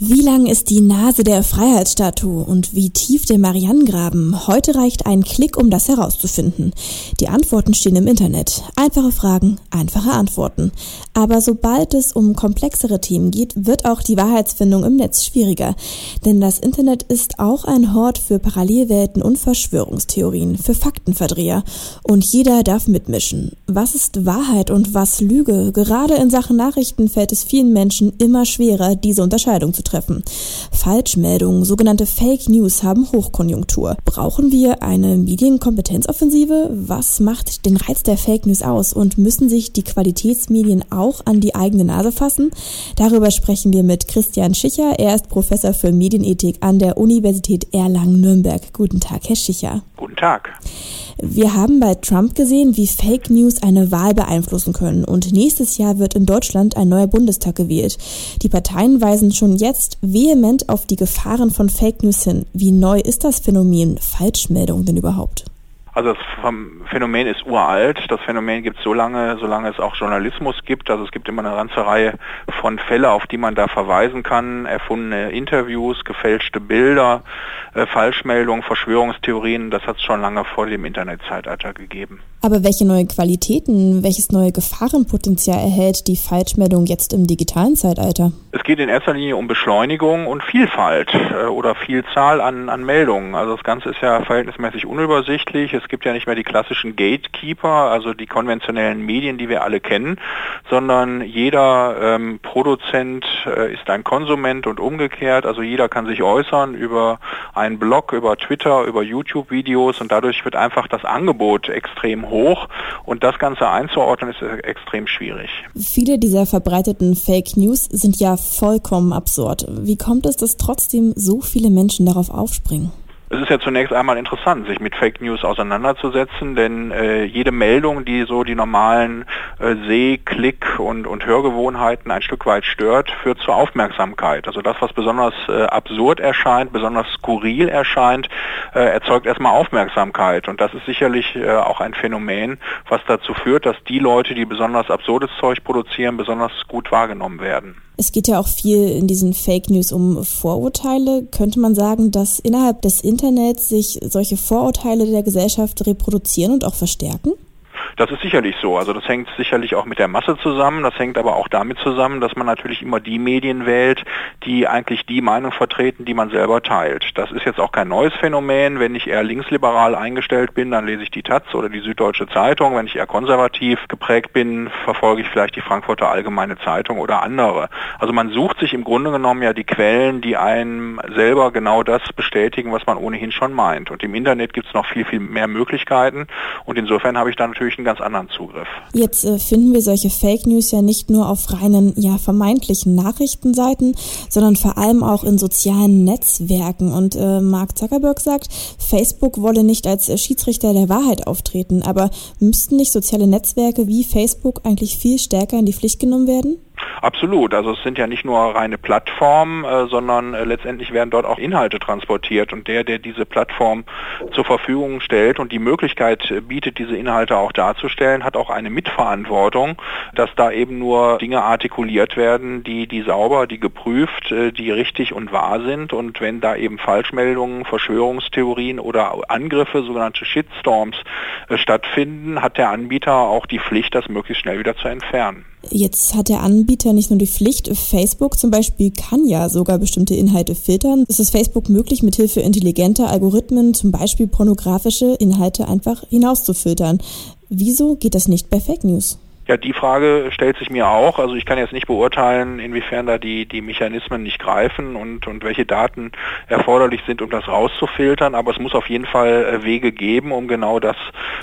Wie lang ist die Nase der Freiheitsstatue und wie tief der Marianengraben? Heute reicht ein Klick, um das herauszufinden. Die Antworten stehen im Internet. Einfache Fragen, einfache Antworten. Aber sobald es um komplexere Themen geht, wird auch die Wahrheitsfindung im Netz schwieriger. Denn das Internet ist auch ein Hort für Parallelwelten und Verschwörungstheorien, für Faktenverdreher. Und jeder darf mitmischen. Was ist Wahrheit und was Lüge? Gerade in Sachen Nachrichten fällt es vielen Menschen immer schwerer, diese Unterscheidung zu treffen. Falschmeldungen, sogenannte Fake News haben Hochkonjunktur. Brauchen wir eine Medienkompetenzoffensive? Was macht den Reiz der Fake News aus und müssen sich die Qualitätsmedien auch an die eigene Nase fassen? Darüber sprechen wir mit Christian Schicher. Er ist Professor für Medienethik an der Universität Erlangen-Nürnberg. Guten Tag, Herr Schicher. Guten Tag. Wir haben bei Trump gesehen, wie Fake News eine Wahl beeinflussen können. Und nächstes Jahr wird in Deutschland ein neuer Bundestag gewählt. Die Parteien weisen schon jetzt vehement auf die Gefahren von Fake News hin. Wie neu ist das Phänomen Falschmeldung denn überhaupt? Also das Phänomen ist uralt. Das Phänomen gibt es so lange, solange es auch Journalismus gibt. Also es gibt immer eine ganze Reihe von Fällen, auf die man da verweisen kann. Erfundene Interviews, gefälschte Bilder, äh, Falschmeldungen, Verschwörungstheorien. Das hat es schon lange vor dem Internetzeitalter gegeben. Aber welche neue Qualitäten, welches neue Gefahrenpotenzial erhält die Falschmeldung jetzt im digitalen Zeitalter? Es geht in erster Linie um Beschleunigung und Vielfalt äh, oder Vielzahl an, an Meldungen. Also das Ganze ist ja verhältnismäßig unübersichtlich. Es gibt ja nicht mehr die klassischen Gatekeeper, also die konventionellen Medien, die wir alle kennen, sondern jeder ähm, Produzent äh, ist ein Konsument und umgekehrt. Also jeder kann sich äußern über einen Blog, über Twitter, über YouTube-Videos und dadurch wird einfach das Angebot extrem hoch und das Ganze einzuordnen ist äh, extrem schwierig. Viele dieser verbreiteten Fake News sind ja vollkommen absurd. Wie kommt es, dass trotzdem so viele Menschen darauf aufspringen? Es ist ja zunächst einmal interessant, sich mit Fake News auseinanderzusetzen, denn äh, jede Meldung, die so die normalen äh, Seh-, Klick- und, und Hörgewohnheiten ein Stück weit stört, führt zur Aufmerksamkeit. Also das, was besonders äh, absurd erscheint, besonders skurril erscheint, äh, erzeugt erstmal Aufmerksamkeit. Und das ist sicherlich äh, auch ein Phänomen, was dazu führt, dass die Leute, die besonders absurdes Zeug produzieren, besonders gut wahrgenommen werden. Es geht ja auch viel in diesen Fake News um Vorurteile. Könnte man sagen, dass innerhalb des Internets sich solche Vorurteile der Gesellschaft reproduzieren und auch verstärken? Das ist sicherlich so. Also das hängt sicherlich auch mit der Masse zusammen. Das hängt aber auch damit zusammen, dass man natürlich immer die Medien wählt, die eigentlich die Meinung vertreten, die man selber teilt. Das ist jetzt auch kein neues Phänomen. Wenn ich eher linksliberal eingestellt bin, dann lese ich die Taz oder die Süddeutsche Zeitung. Wenn ich eher konservativ geprägt bin, verfolge ich vielleicht die Frankfurter Allgemeine Zeitung oder andere. Also man sucht sich im Grunde genommen ja die Quellen, die einem selber genau das bestätigen, was man ohnehin schon meint. Und im Internet gibt es noch viel, viel mehr Möglichkeiten. Und insofern habe ich da natürlich einen ganz anderen Zugriff. Jetzt äh, finden wir solche Fake News ja nicht nur auf reinen, ja, vermeintlichen Nachrichtenseiten, sondern vor allem auch in sozialen Netzwerken. Und äh, Mark Zuckerberg sagt, Facebook wolle nicht als äh, Schiedsrichter der Wahrheit auftreten. Aber müssten nicht soziale Netzwerke wie Facebook eigentlich viel stärker in die Pflicht genommen werden? Absolut. Also es sind ja nicht nur reine Plattformen, äh, sondern äh, letztendlich werden dort auch Inhalte transportiert. Und der, der diese Plattform zur Verfügung stellt und die Möglichkeit äh, bietet, diese Inhalte auch darzustellen, hat auch eine Mitverantwortung, dass da eben nur Dinge artikuliert werden, die, die sauber, die geprüft, äh, die richtig und wahr sind. Und wenn da eben Falschmeldungen, Verschwörungstheorien oder Angriffe, sogenannte Shitstorms äh, stattfinden, hat der Anbieter auch die Pflicht, das möglichst schnell wieder zu entfernen. Jetzt hat der Anbieter nicht nur die Pflicht, Facebook zum Beispiel kann ja sogar bestimmte Inhalte filtern. Ist es Facebook möglich, mithilfe intelligenter Algorithmen zum Beispiel pornografische Inhalte einfach hinauszufiltern? Wieso geht das nicht bei Fake News? Ja, die Frage stellt sich mir auch. Also ich kann jetzt nicht beurteilen, inwiefern da die, die Mechanismen nicht greifen und, und welche Daten erforderlich sind, um das rauszufiltern. Aber es muss auf jeden Fall äh, Wege geben, um genau das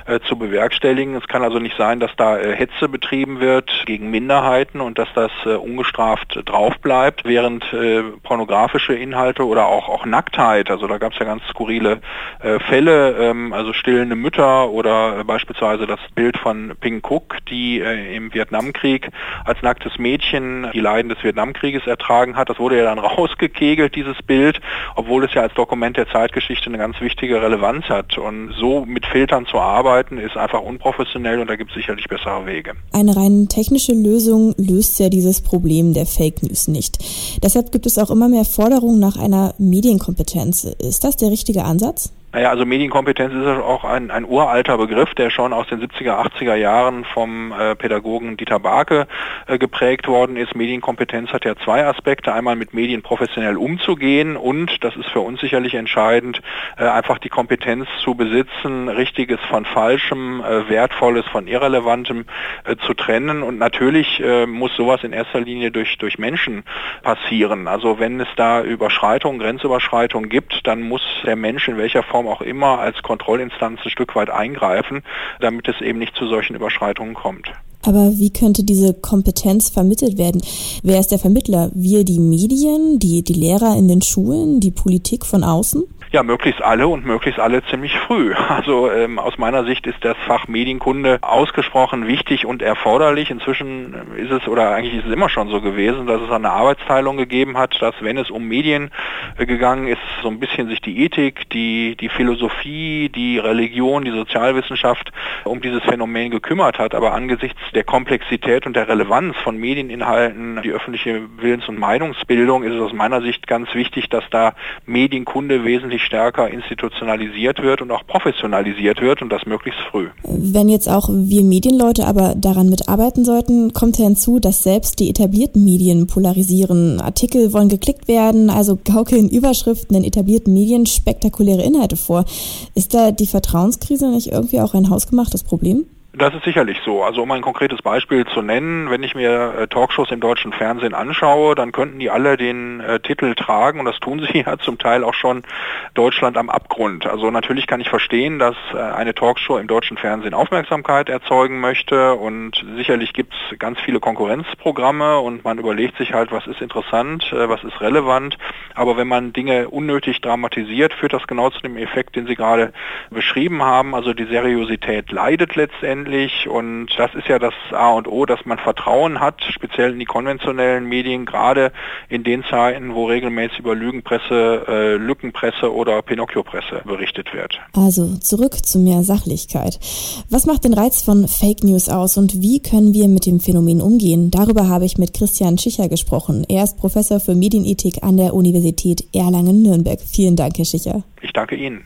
äh, zu bewerkstelligen. Es kann also nicht sein, dass da äh, Hetze betrieben wird gegen Minderheiten und dass das äh, ungestraft drauf bleibt, während äh, pornografische Inhalte oder auch, auch Nacktheit, also da gab es ja ganz skurrile äh, Fälle, ähm, also stillende Mütter oder beispielsweise das Bild von Pink Cook, die im Vietnamkrieg als nacktes Mädchen die Leiden des Vietnamkrieges ertragen hat. Das wurde ja dann rausgekegelt, dieses Bild, obwohl es ja als Dokument der Zeitgeschichte eine ganz wichtige Relevanz hat. Und so mit Filtern zu arbeiten, ist einfach unprofessionell und da gibt es sicherlich bessere Wege. Eine rein technische Lösung löst ja dieses Problem der Fake News nicht. Deshalb gibt es auch immer mehr Forderungen nach einer Medienkompetenz. Ist das der richtige Ansatz? Naja, also Medienkompetenz ist auch ein, ein uralter Begriff, der schon aus den 70er, 80er Jahren vom äh, Pädagogen Dieter Barke äh, geprägt worden ist. Medienkompetenz hat ja zwei Aspekte. Einmal mit Medien professionell umzugehen und, das ist für uns sicherlich entscheidend, äh, einfach die Kompetenz zu besitzen, Richtiges von Falschem, äh, Wertvolles von Irrelevantem äh, zu trennen. Und natürlich äh, muss sowas in erster Linie durch, durch Menschen passieren. Also wenn es da Überschreitungen, Grenzüberschreitungen gibt, dann muss der Mensch in welcher Form Form auch immer als Kontrollinstanz ein Stück weit eingreifen, damit es eben nicht zu solchen Überschreitungen kommt. Aber wie könnte diese Kompetenz vermittelt werden? Wer ist der Vermittler? Wir, die Medien, die, die Lehrer in den Schulen, die Politik von außen? Ja, möglichst alle und möglichst alle ziemlich früh. Also ähm, aus meiner Sicht ist das Fach Medienkunde ausgesprochen wichtig und erforderlich. Inzwischen ist es oder eigentlich ist es immer schon so gewesen, dass es eine Arbeitsteilung gegeben hat, dass wenn es um Medien äh, gegangen ist, so ein bisschen sich die Ethik, die, die Philosophie, die Religion, die Sozialwissenschaft um dieses Phänomen gekümmert hat. Aber angesichts der Komplexität und der Relevanz von Medieninhalten, die öffentliche Willens- und Meinungsbildung, ist es aus meiner Sicht ganz wichtig, dass da Medienkunde wesentlich stärker institutionalisiert wird und auch professionalisiert wird und das möglichst früh. Wenn jetzt auch wir Medienleute aber daran mitarbeiten sollten, kommt hinzu, dass selbst die etablierten Medien polarisieren. Artikel wollen geklickt werden, also gaukeln Überschriften in etablierten Medien spektakuläre Inhalte vor. Ist da die Vertrauenskrise nicht irgendwie auch ein hausgemachtes Problem? Das ist sicherlich so. Also um ein konkretes Beispiel zu nennen, wenn ich mir äh, Talkshows im deutschen Fernsehen anschaue, dann könnten die alle den äh, Titel tragen und das tun sie ja zum Teil auch schon Deutschland am Abgrund. Also natürlich kann ich verstehen, dass äh, eine Talkshow im deutschen Fernsehen Aufmerksamkeit erzeugen möchte und sicherlich gibt es ganz viele Konkurrenzprogramme und man überlegt sich halt, was ist interessant, äh, was ist relevant. Aber wenn man Dinge unnötig dramatisiert, führt das genau zu dem Effekt, den Sie gerade beschrieben haben. Also die Seriosität leidet letztendlich letztendlich. Und das ist ja das A und O, dass man Vertrauen hat, speziell in die konventionellen Medien, gerade in den Zeiten, wo regelmäßig über Lügenpresse, äh, Lückenpresse oder Pinocchio-Presse berichtet wird. Also zurück zu mehr Sachlichkeit. Was macht den Reiz von Fake News aus und wie können wir mit dem Phänomen umgehen? Darüber habe ich mit Christian Schicher gesprochen. Er ist Professor für Medienethik an der Universität Erlangen-Nürnberg. Vielen Dank, Herr Schicher. Ich danke Ihnen.